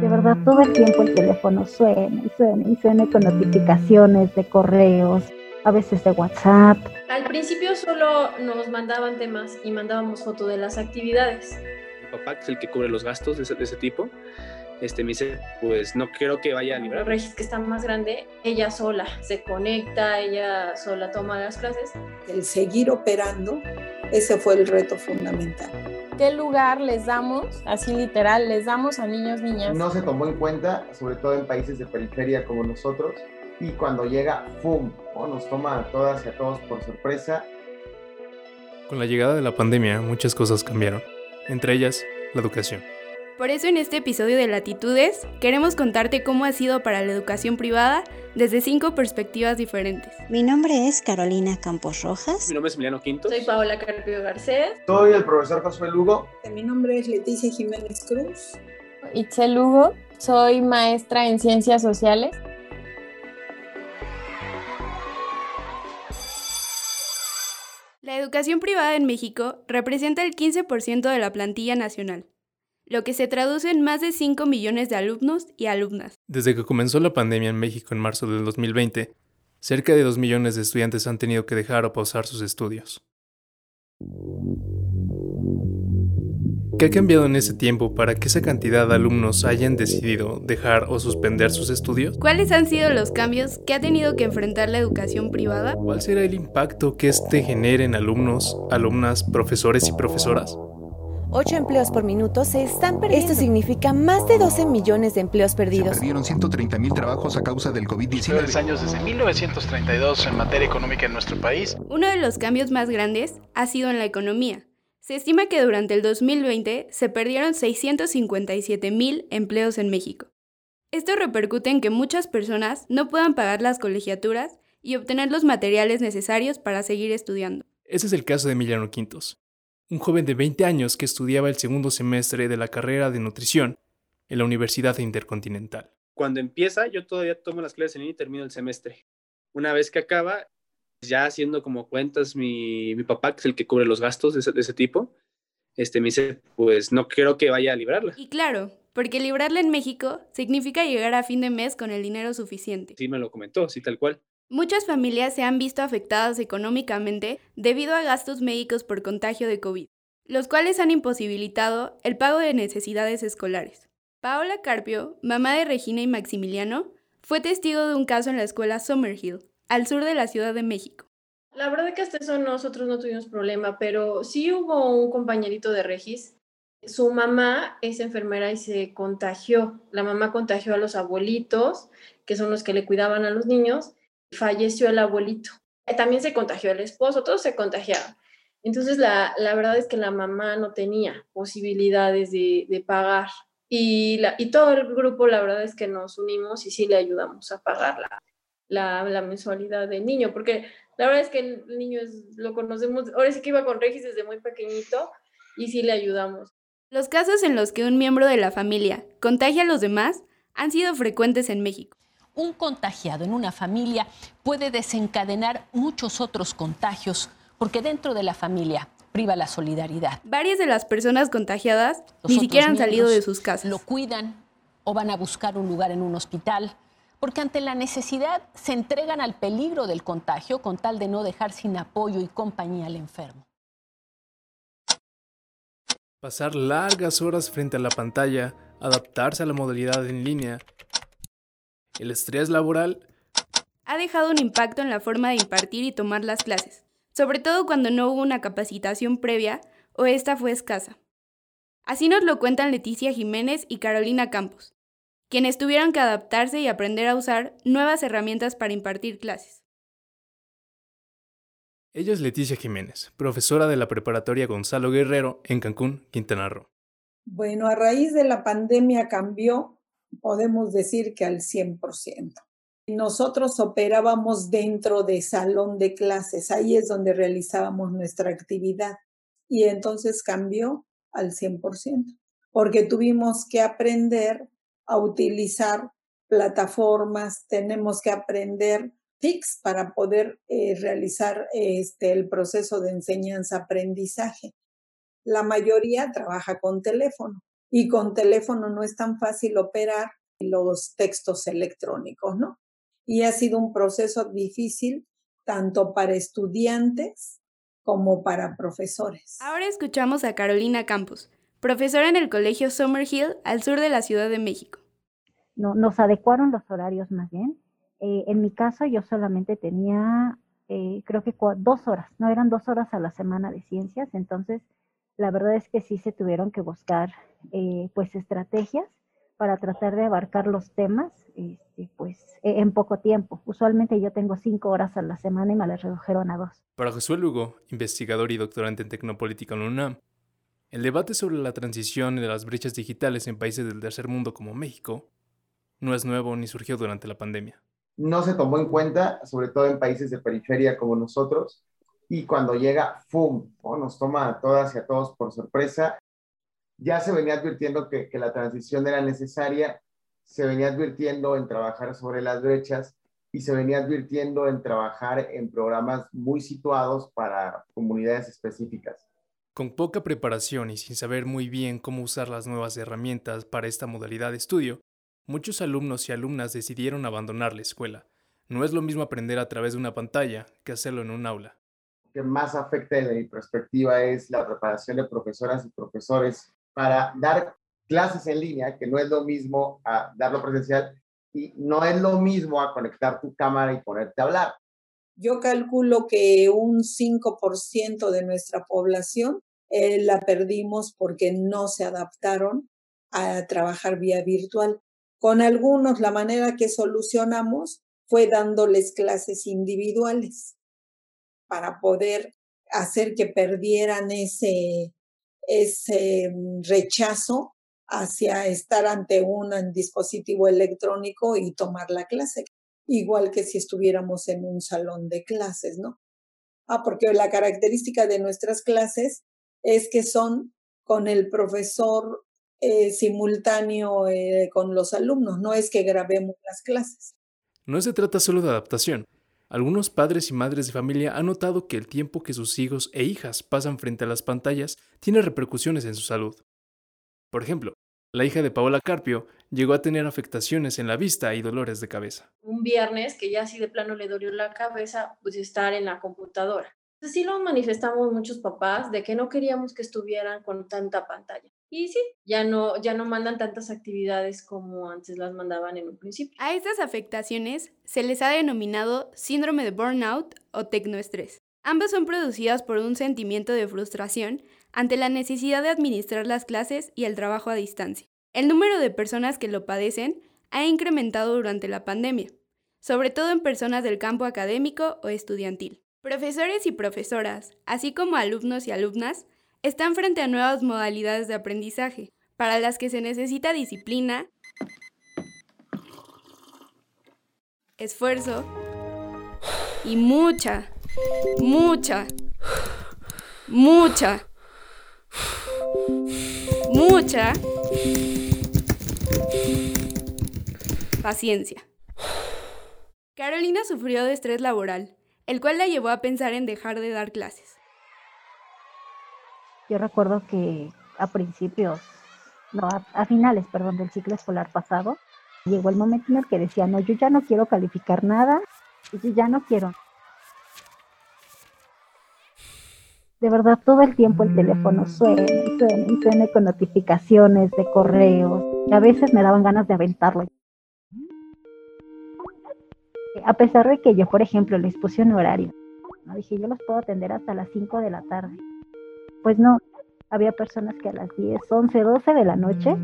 De verdad, todo el tiempo el teléfono suena y suena y suena con notificaciones de correos, a veces de WhatsApp. Al principio solo nos mandaban temas y mandábamos fotos de las actividades. Mi papá, que es el que cubre los gastos de ese, de ese tipo, este, me dice, pues no quiero que vaya a librar. Regis, que está más grande, ella sola se conecta, ella sola toma las clases. El seguir operando, ese fue el reto fundamental. ¿Qué lugar les damos, así literal, les damos a niños, niñas? No se tomó en cuenta, sobre todo en países de periferia como nosotros, y cuando llega, ¡fum! ¿no? Nos toma a todas y a todos por sorpresa. Con la llegada de la pandemia, muchas cosas cambiaron, entre ellas la educación. Por eso en este episodio de Latitudes queremos contarte cómo ha sido para la educación privada desde cinco perspectivas diferentes. Mi nombre es Carolina Campos Rojas. Mi nombre es Emiliano Quinto. Soy Paola Carpio Garcés. Soy el profesor Josué Lugo. Mi nombre es Leticia Jiménez Cruz. Itzel Lugo, soy maestra en ciencias sociales. La educación privada en México representa el 15% de la plantilla nacional lo que se traduce en más de 5 millones de alumnos y alumnas. Desde que comenzó la pandemia en México en marzo del 2020, cerca de 2 millones de estudiantes han tenido que dejar o pausar sus estudios. ¿Qué ha cambiado en ese tiempo para que esa cantidad de alumnos hayan decidido dejar o suspender sus estudios? ¿Cuáles han sido los cambios que ha tenido que enfrentar la educación privada? ¿Cuál será el impacto que este genere en alumnos, alumnas, profesores y profesoras? 8 empleos por minuto se están perdiendo. Esto significa más de 12 millones de empleos perdidos. Se perdieron 130 mil trabajos a causa del COVID-19. años desde 1932 en materia económica en nuestro país. Uno de los cambios más grandes ha sido en la economía. Se estima que durante el 2020 se perdieron 657 mil empleos en México. Esto repercute en que muchas personas no puedan pagar las colegiaturas y obtener los materiales necesarios para seguir estudiando. Ese es el caso de Emiliano Quintos, un joven de 20 años que estudiaba el segundo semestre de la carrera de nutrición en la Universidad Intercontinental. Cuando empieza, yo todavía tomo las clases en línea y termino el semestre. Una vez que acaba, ya haciendo como cuentas, mi, mi papá, que es el que cubre los gastos de ese, de ese tipo, este, me dice, pues no quiero que vaya a librarla. Y claro, porque librarla en México significa llegar a fin de mes con el dinero suficiente. Sí, me lo comentó, sí, tal cual. Muchas familias se han visto afectadas económicamente debido a gastos médicos por contagio de COVID, los cuales han imposibilitado el pago de necesidades escolares. Paola Carpio, mamá de Regina y Maximiliano, fue testigo de un caso en la escuela Summerhill, al sur de la Ciudad de México. La verdad es que hasta eso nosotros no tuvimos problema, pero sí hubo un compañerito de Regis. Su mamá es enfermera y se contagió. La mamá contagió a los abuelitos, que son los que le cuidaban a los niños, falleció el abuelito. También se contagió el esposo, todos se contagiaron. Entonces, la, la verdad es que la mamá no tenía posibilidades de, de pagar. Y, la, y todo el grupo, la verdad es que nos unimos y sí le ayudamos a pagar la, la, la mensualidad del niño, porque la verdad es que el niño lo conocemos, ahora sí que iba con Regis desde muy pequeñito y sí le ayudamos. Los casos en los que un miembro de la familia contagia a los demás han sido frecuentes en México un contagiado en una familia puede desencadenar muchos otros contagios, porque dentro de la familia priva la solidaridad. Varias de las personas contagiadas Los ni siquiera han salido de sus casas. Lo cuidan o van a buscar un lugar en un hospital, porque ante la necesidad se entregan al peligro del contagio con tal de no dejar sin apoyo y compañía al enfermo. Pasar largas horas frente a la pantalla, adaptarse a la modalidad en línea, el estrés laboral ha dejado un impacto en la forma de impartir y tomar las clases, sobre todo cuando no hubo una capacitación previa o esta fue escasa. Así nos lo cuentan Leticia Jiménez y Carolina Campos, quienes tuvieron que adaptarse y aprender a usar nuevas herramientas para impartir clases. Ella es Leticia Jiménez, profesora de la preparatoria Gonzalo Guerrero en Cancún, Quintana Roo. Bueno, a raíz de la pandemia cambió podemos decir que al 100%. Nosotros operábamos dentro de salón de clases, ahí es donde realizábamos nuestra actividad y entonces cambió al 100%, porque tuvimos que aprender a utilizar plataformas, tenemos que aprender TICs para poder eh, realizar este, el proceso de enseñanza-aprendizaje. La mayoría trabaja con teléfono y con teléfono no es tan fácil operar los textos electrónicos, ¿no? Y ha sido un proceso difícil tanto para estudiantes como para profesores. Ahora escuchamos a Carolina Campos, profesora en el Colegio Summerhill al sur de la Ciudad de México. No, nos adecuaron los horarios más bien. Eh, en mi caso yo solamente tenía, eh, creo que dos horas, no eran dos horas a la semana de ciencias, entonces la verdad es que sí se tuvieron que buscar eh, pues estrategias para tratar de abarcar los temas este, pues, e, en poco tiempo. Usualmente yo tengo cinco horas a la semana y me las redujeron a dos. Para Josué Lugo, investigador y doctorante en Tecnopolítica en UNAM, el debate sobre la transición de las brechas digitales en países del tercer mundo como México no es nuevo ni surgió durante la pandemia. No se tomó en cuenta, sobre todo en países de periferia como nosotros, y cuando llega, ¡fum!, nos toma a todas y a todos por sorpresa ya se venía advirtiendo que, la transición era necesaria, se venía advirtiendo en trabajar sobre las brechas y se venía advirtiendo en trabajar en programas muy situados para comunidades específicas. Con poca preparación y sin saber muy bien cómo usar las nuevas herramientas para esta modalidad de estudio, muchos alumnos y alumnas decidieron abandonar la escuela. No es lo mismo aprender a través de una pantalla que hacerlo en un aula. Que más afecta desde mi perspectiva es la preparación de profesoras y profesores para dar clases en línea, que no es lo mismo a darlo presencial y no es lo mismo a conectar tu cámara y ponerte a hablar. Yo calculo que un 5% de nuestra población eh, la perdimos porque no se adaptaron a trabajar vía virtual. Con algunos la manera que solucionamos fue dándoles clases individuales para poder hacer que perdieran ese, ese mm, rechazo hacia estar ante un dispositivo electrónico y tomar la clase, igual que si estuviéramos en un salón de clases, ¿no? Ah, porque la característica de nuestras clases es que son con el profesor eh, simultáneo eh, con los alumnos, no es que grabemos las clases. No se trata solo de adaptación, algunos padres y madres de familia han notado que el tiempo que sus hijos e hijas pasan frente a las pantallas tiene repercusiones en su salud. Por ejemplo, la hija de Paola Carpio llegó a tener afectaciones en la vista y dolores de cabeza. Un viernes que ya así de plano le dolió la cabeza, pues estar en la computadora. Así lo manifestamos muchos papás de que no queríamos que estuvieran con tanta pantalla. Y sí, ya no, ya no mandan tantas actividades como antes las mandaban en un principio. A estas afectaciones se les ha denominado síndrome de burnout o tecnoestrés. Ambas son producidas por un sentimiento de frustración ante la necesidad de administrar las clases y el trabajo a distancia. El número de personas que lo padecen ha incrementado durante la pandemia, sobre todo en personas del campo académico o estudiantil. Profesores y profesoras, así como alumnos y alumnas, están frente a nuevas modalidades de aprendizaje, para las que se necesita disciplina, esfuerzo y mucha, mucha, mucha, mucha paciencia. Carolina sufrió de estrés laboral, el cual la llevó a pensar en dejar de dar clases. Yo recuerdo que a principios, no, a, finales, perdón, del ciclo escolar pasado, llegó el momento en el que decía, no, yo ya no quiero calificar nada, yo ya no quiero. De verdad, todo el tiempo el teléfono mm. suena y suena y suena con notificaciones de correos. Y a veces me daban ganas de aventarlo. A pesar de que yo, por ejemplo, les puse un horario, ¿no? dije, yo los puedo atender hasta las 5 de la tarde pues no, había personas que a las 10, 11, 12 de la noche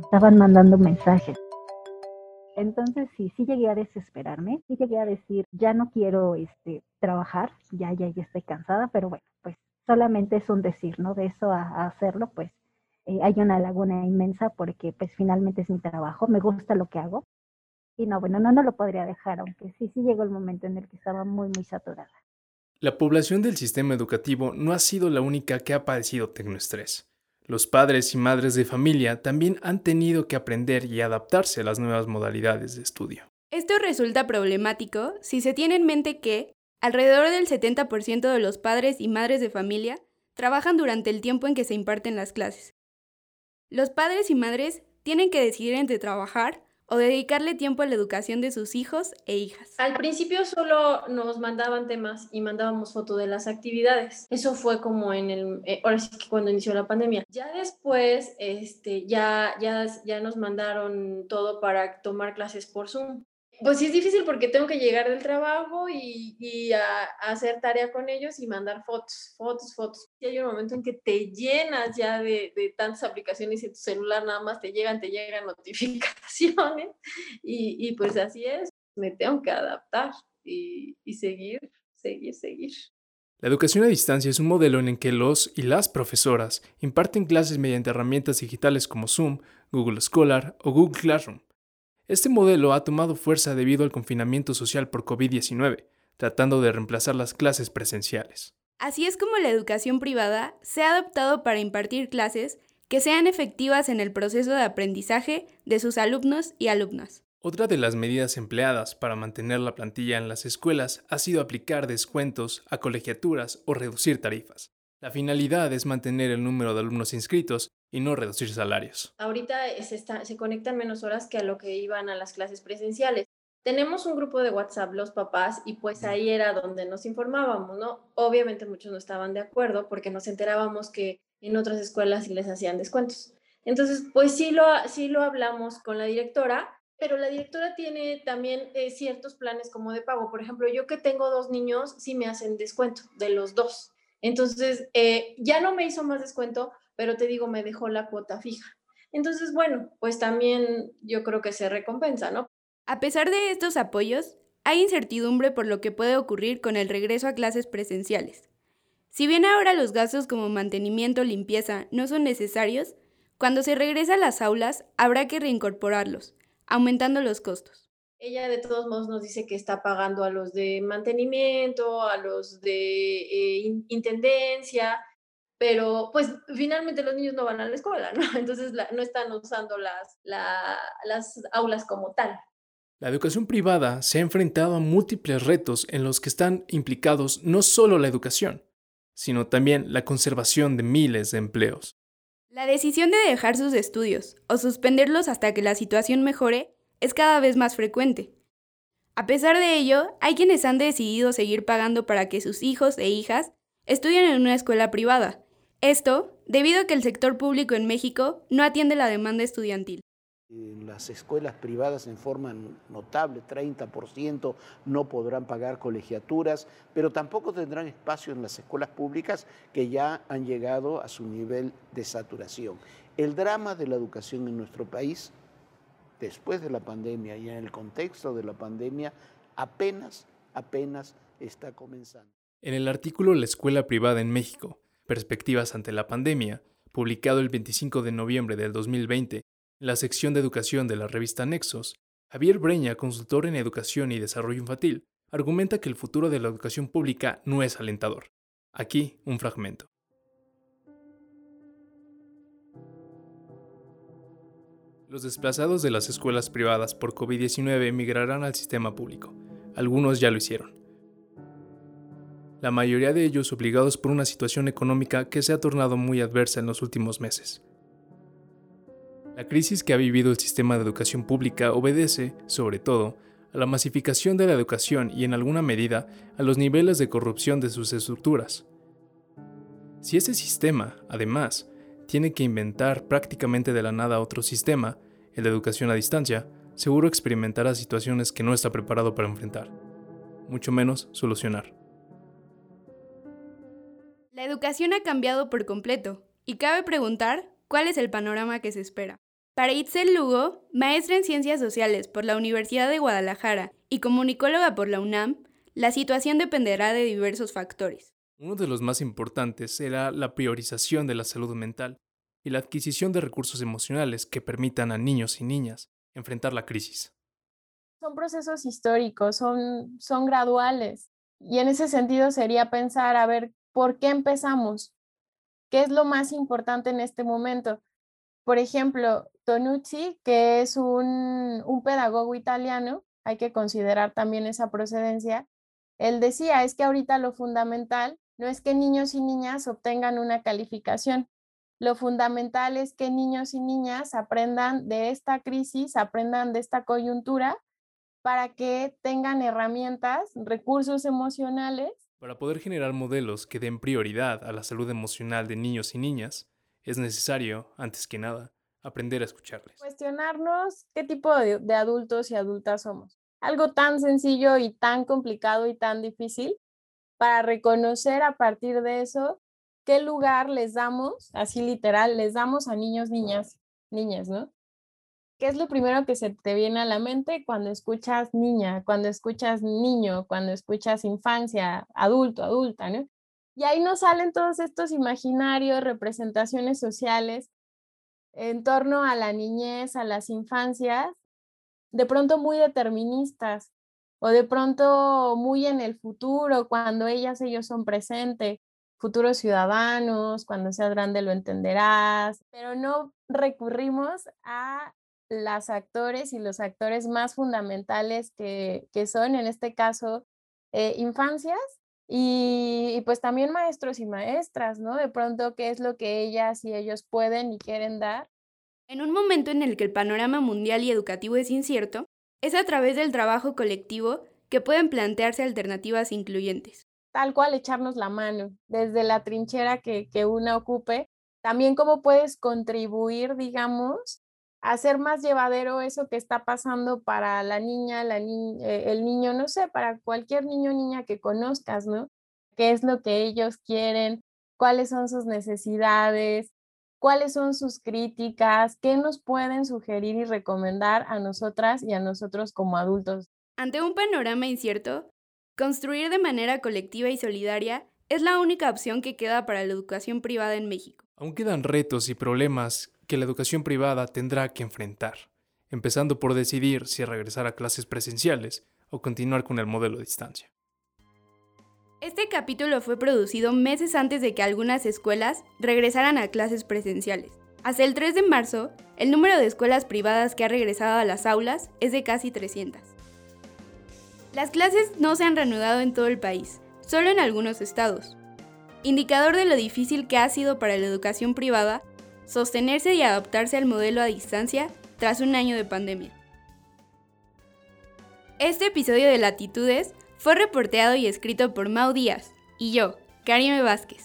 estaban mandando mensajes. Entonces sí, sí llegué a desesperarme, sí llegué a decir, ya no quiero este, trabajar, ya, ya, ya estoy cansada, pero bueno, pues solamente es un decir, ¿no? De eso a, hacerlo, pues eh, hay una laguna inmensa porque pues finalmente es mi trabajo, me gusta lo que hago. Y no, bueno, no, no lo podría dejar, aunque sí, sí llegó el momento en el que estaba muy, muy saturada. La población del sistema educativo no ha sido la única que ha padecido tecnoestrés. Los padres y madres de familia también han tenido que aprender y adaptarse a las nuevas modalidades de estudio. Esto resulta problemático si se tiene en mente que alrededor del 70% de los padres y madres de familia trabajan durante el tiempo en que se imparten las clases. Los padres y madres tienen que decidir entre trabajar o dedicarle tiempo a la educación de sus hijos e hijas. Al principio solo nos mandaban temas y mandábamos fotos de las actividades. Eso fue como en el, eh, ahora sí que cuando inició la pandemia. Ya después, este, ya, ya, ya nos mandaron todo para tomar clases por Zoom. Pues sí es difícil porque tengo que llegar del trabajo y, y a, hacer tarea con ellos y mandar fotos, fotos, fotos. Y hay un momento en que te llenas ya de, de tantas aplicaciones y tu celular nada más te llegan, te llegan notificaciones y, y pues así es, me tengo que adaptar y, y seguir, seguir, seguir. La educación a distancia es un modelo en el que los y las profesoras imparten clases mediante herramientas digitales como Zoom, Google Scholar o Google Classroom. Este modelo ha tomado fuerza debido al confinamiento social por COVID-19, tratando de reemplazar las clases presenciales. Así es como la educación privada se ha adaptado para impartir clases que sean efectivas en el proceso de aprendizaje de sus alumnos y alumnas. Otra de las medidas empleadas para mantener la plantilla en las escuelas ha sido aplicar descuentos a colegiaturas o reducir tarifas. La finalidad es mantener el número de alumnos inscritos y no reducir salarios. Ahorita se, se conectan menos horas que a lo que iban a las clases presenciales. Tenemos un grupo de WhatsApp, los papás, y pues ahí era donde nos informábamos, ¿no? Obviamente muchos no estaban de acuerdo porque nos enterábamos que en otras escuelas sí les hacían descuentos. Entonces, pues sí lo, sí lo hablamos con la directora, pero la directora tiene también eh, ciertos planes como de pago. Por ejemplo, yo que tengo dos niños, sí me hacen descuento de los dos. Entonces, eh, ya no me hizo más descuento, pero te digo, me dejó la cuota fija. Entonces, bueno, pues también yo creo que se recompensa, ¿no? A pesar de estos apoyos, hay incertidumbre por lo que puede ocurrir con el regreso a clases presenciales. Si bien ahora los gastos como mantenimiento o limpieza no son necesarios, cuando se regresa a las aulas habrá que reincorporarlos, aumentando los costos. Ella de todos modos nos dice que está pagando a los de mantenimiento, a los de eh, intendencia, pero pues finalmente los niños no van a la escuela, ¿no? Entonces no están usando las, las aulas como tal. La educación privada se ha enfrentado a múltiples retos en los que están implicados no solo la educación, sino también la conservación de miles de empleos. La decisión de dejar sus estudios o suspenderlos hasta que la situación mejore es cada vez más frecuente. A pesar de ello, hay quienes han decidido seguir pagando para que sus hijos e hijas estudien en una escuela privada, esto debido a que el sector público en México no atiende la demanda estudiantil. Las escuelas privadas en forma notable, 30%, no podrán pagar colegiaturas, pero tampoco tendrán espacio en las escuelas públicas que ya han llegado a su nivel de saturación. El drama de la educación en nuestro país, después de la pandemia y en el contexto de la pandemia, apenas, apenas está comenzando. En el artículo La escuela privada en México, Perspectivas ante la pandemia, publicado el 25 de noviembre del 2020 en la sección de educación de la revista Nexos, Javier Breña, consultor en educación y desarrollo infantil, argumenta que el futuro de la educación pública no es alentador. Aquí un fragmento. Los desplazados de las escuelas privadas por COVID-19 emigrarán al sistema público. Algunos ya lo hicieron la mayoría de ellos obligados por una situación económica que se ha tornado muy adversa en los últimos meses. La crisis que ha vivido el sistema de educación pública obedece, sobre todo, a la masificación de la educación y en alguna medida a los niveles de corrupción de sus estructuras. Si ese sistema, además, tiene que inventar prácticamente de la nada otro sistema, el de educación a distancia, seguro experimentará situaciones que no está preparado para enfrentar, mucho menos solucionar. La educación ha cambiado por completo y cabe preguntar cuál es el panorama que se espera. Para Itzel Lugo, maestra en Ciencias Sociales por la Universidad de Guadalajara y comunicóloga por la UNAM, la situación dependerá de diversos factores. Uno de los más importantes será la priorización de la salud mental y la adquisición de recursos emocionales que permitan a niños y niñas enfrentar la crisis. Son procesos históricos, son, son graduales. Y en ese sentido sería pensar, a ver, ¿Por qué empezamos? ¿Qué es lo más importante en este momento? Por ejemplo, Tonucci, que es un, un pedagogo italiano, hay que considerar también esa procedencia, él decía, es que ahorita lo fundamental no es que niños y niñas obtengan una calificación, lo fundamental es que niños y niñas aprendan de esta crisis, aprendan de esta coyuntura para que tengan herramientas, recursos emocionales. Para poder generar modelos que den prioridad a la salud emocional de niños y niñas, es necesario, antes que nada, aprender a escucharles. Cuestionarnos qué tipo de, de adultos y adultas somos. Algo tan sencillo y tan complicado y tan difícil para reconocer a partir de eso qué lugar les damos, así literal, les damos a niños, niñas, niñas, ¿no? ¿Qué es lo primero que se te viene a la mente cuando escuchas niña, cuando escuchas niño, cuando escuchas infancia, adulto, adulta, ¿no? Y ahí nos salen todos estos imaginarios, representaciones sociales en torno a la niñez, a las infancias, de pronto muy deterministas o de pronto muy en el futuro, cuando ellas, ellos son presentes futuros ciudadanos, cuando seas grande lo entenderás, pero no recurrimos a las actores y los actores más fundamentales que, que son, en este caso, eh, infancias y, y, pues también maestros y maestras, ¿no? De pronto, ¿qué es lo que ellas y ellos pueden y quieren dar? En un momento en el que el panorama mundial y educativo es incierto, es a través del trabajo colectivo que pueden plantearse alternativas incluyentes tal cual echarnos la mano desde la trinchera que, que una ocupe. También cómo puedes contribuir, digamos, a hacer más llevadero eso que está pasando para la niña, la ni eh, el niño, no sé, para cualquier niño o niña que conozcas, ¿no? ¿Qué es lo que ellos quieren? ¿Cuáles son sus necesidades? ¿Cuáles son sus críticas? ¿Qué nos pueden sugerir y recomendar a nosotras y a nosotros como adultos? Ante un panorama incierto, Construir de manera colectiva y solidaria es la única opción que queda para la educación privada en México. Aún quedan retos y problemas que la educación privada tendrá que enfrentar, empezando por decidir si regresar a clases presenciales o continuar con el modelo de distancia. Este capítulo fue producido meses antes de que algunas escuelas regresaran a clases presenciales. Hasta el 3 de marzo, el número de escuelas privadas que ha regresado a las aulas es de casi 300. Las clases no se han reanudado en todo el país, solo en algunos estados. Indicador de lo difícil que ha sido para la educación privada sostenerse y adaptarse al modelo a distancia tras un año de pandemia. Este episodio de Latitudes fue reporteado y escrito por Mau Díaz y yo, Karime Vázquez.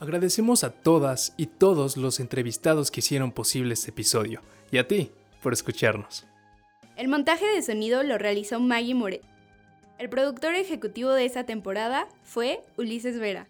Agradecemos a todas y todos los entrevistados que hicieron posible este episodio y a ti por escucharnos. El montaje de sonido lo realizó Maggie Moret. El productor ejecutivo de esta temporada fue Ulises Vera.